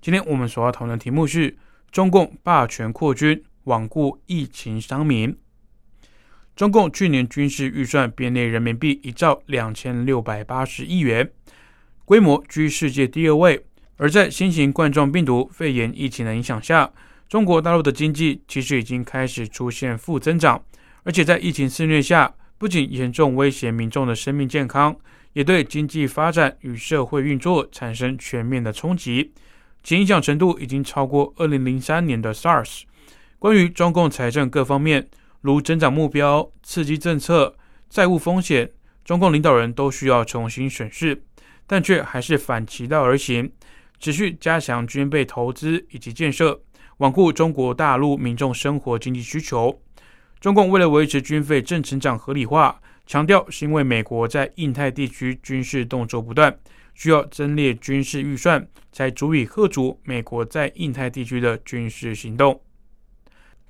今天我们所要讨论的题目是中共霸权扩军，罔顾疫情伤民。中共去年军事预算编列人民币一兆两千六百八十亿元，规模居世界第二位。而在新型冠状病毒肺炎疫情的影响下，中国大陆的经济其实已经开始出现负增长，而且在疫情肆虐下，不仅严重威胁民众的生命健康。也对经济发展与社会运作产生全面的冲击，其影响程度已经超过二零零三年的 SARS。关于中共财政各方面，如增长目标、刺激政策、债务风险，中共领导人都需要重新审视，但却还是反其道而行，持续加强军备投资以及建设，罔顾中国大陆民众生活经济需求。中共为了维持军费正成长合理化。强调是因为美国在印太地区军事动作不断，需要增列军事预算，才足以遏阻美国在印太地区的军事行动。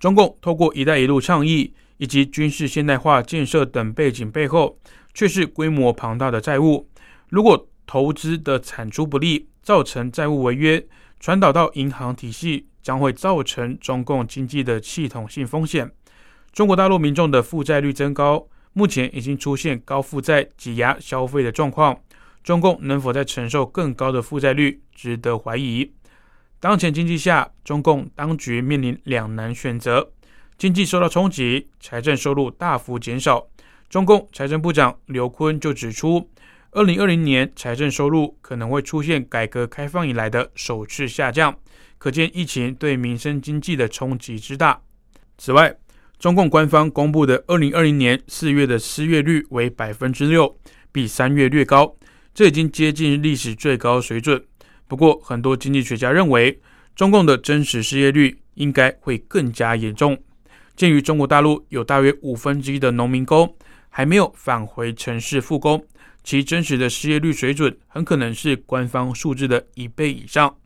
中共透过“一带一路”倡议以及军事现代化建设等背景背后，却是规模庞大的债务。如果投资的产出不利，造成债务违约，传导到银行体系，将会造成中共经济的系统性风险。中国大陆民众的负债率增高。目前已经出现高负债挤压消费的状况，中共能否再承受更高的负债率，值得怀疑。当前经济下，中共当局面临两难选择：经济受到冲击，财政收入大幅减少。中共财政部长刘昆就指出，二零二零年财政收入可能会出现改革开放以来的首次下降，可见疫情对民生经济的冲击之大。此外，中共官方公布的二零二零年四月的失业率为百分之六，比三月略高，这已经接近历史最高水准。不过，很多经济学家认为，中共的真实失业率应该会更加严重。鉴于中国大陆有大约五分之一的农民工还没有返回城市复工，其真实的失业率水准很可能是官方数字的一倍以上。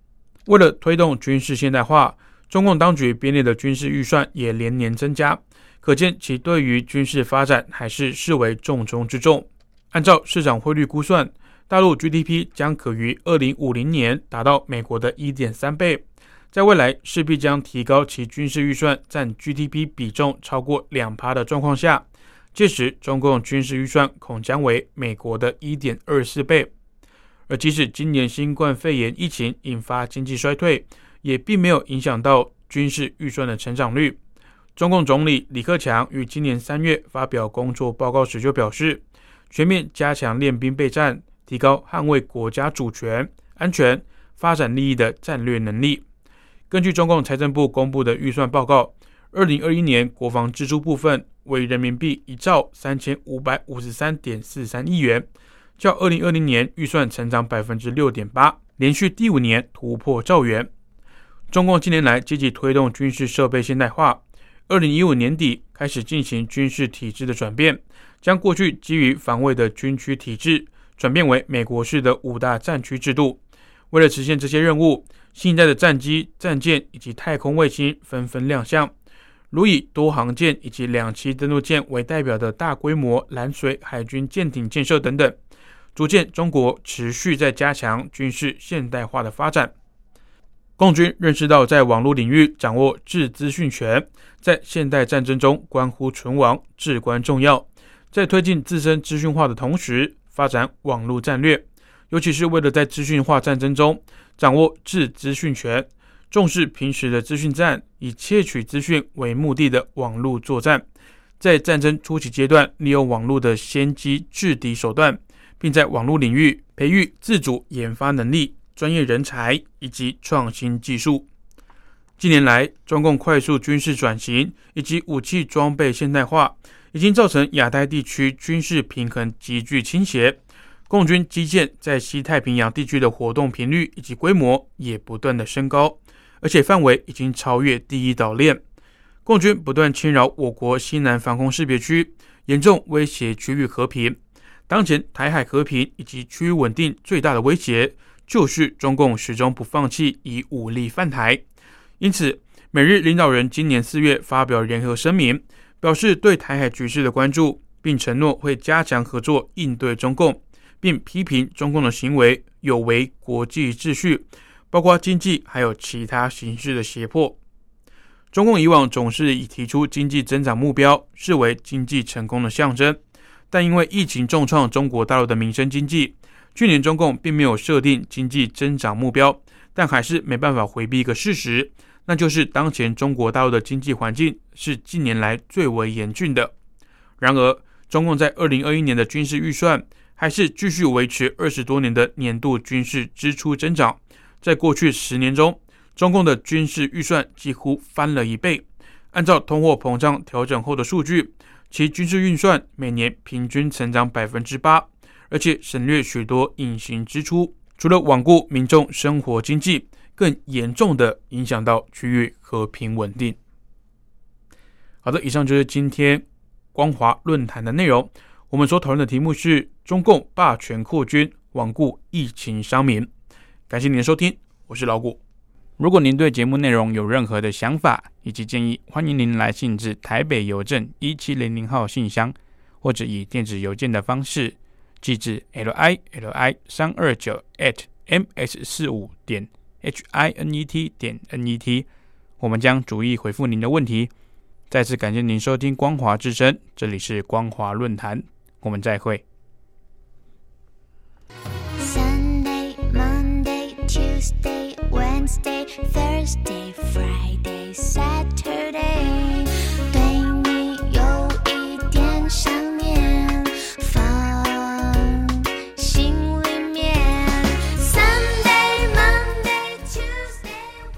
为了推动军事现代化，中共当局编列的军事预算也连年增加，可见其对于军事发展还是视为重中之重。按照市场汇率估算，大陆 GDP 将可于二零五零年达到美国的一点三倍，在未来势必将提高其军事预算占 GDP 比重超过两趴的状况下，届时中共军事预算恐将为美国的一点二四倍。而即使今年新冠肺炎疫情引发经济衰退，也并没有影响到军事预算的成长率。中共总理李克强于今年三月发表工作报告时就表示，全面加强练兵备战，提高捍卫国家主权、安全、发展利益的战略能力。根据中共财政部公布的预算报告，二零二一年国防支出部分为人民币一兆三千五百五十三点四三亿元，较二零二零年预算成长百分之六点八，连续第五年突破兆元。中共近年来积极推动军事设备现代化，二零一五年底开始进行军事体制的转变，将过去基于防卫的军区体制转变为美国式的五大战区制度。为了实现这些任务，新一代的战机、战舰以及太空卫星纷纷亮相，如以多航舰以及两栖登陆舰为代表的大规模蓝水海军舰艇建设等等，逐渐中国持续在加强军事现代化的发展。共军认识到，在网络领域掌握制资讯权，在现代战争中关乎存亡，至关重要。在推进自身资讯化的同时，发展网络战略，尤其是为了在资讯化战争中掌握制资讯权，重视平时的资讯战，以窃取资讯为目的的网络作战，在战争初期阶段利用网络的先机制敌手段，并在网络领域培育自主研发能力。专业人才以及创新技术。近年来，中共快速军事转型以及武器装备现代化，已经造成亚太地区军事平衡急剧倾斜。共军基建在西太平洋地区的活动频率以及规模也不断的升高，而且范围已经超越第一岛链。共军不断侵扰我国西南防空识别区，严重威胁区域和平。当前台海和平以及区域稳定最大的威胁，就是中共始终不放弃以武力犯台。因此，美日领导人今年四月发表联合声明，表示对台海局势的关注，并承诺会加强合作应对中共，并批评中共的行为有违国际秩序，包括经济还有其他形式的胁迫。中共以往总是以提出经济增长目标视为经济成功的象征，但因为疫情重创中国大陆的民生经济，去年中共并没有设定经济增长目标，但还是没办法回避一个事实，那就是当前中国大陆的经济环境是近年来最为严峻的。然而，中共在二零二一年的军事预算还是继续维持二十多年的年度军事支出增长，在过去十年中。中共的军事预算几乎翻了一倍。按照通货膨胀调整后的数据，其军事预算每年平均成长百分之八，而且省略许多隐形支出。除了罔顾民众生活经济，更严重的影响到区域和平稳定。好的，以上就是今天光华论坛的内容。我们所讨论的题目是中共霸权扩军，罔顾疫情伤民。感谢您的收听，我是老谷。如果您对节目内容有任何的想法以及建议，欢迎您来信至台北邮政一七零零号信箱，或者以电子邮件的方式寄至 l i l i 三二九 at m s 四五点 h i n e t 点 n e t，我们将逐一回复您的问题。再次感谢您收听光华之声，这里是光华论坛，我们再会。Sunday, Monday, Tuesday. Wednesday, Thursday,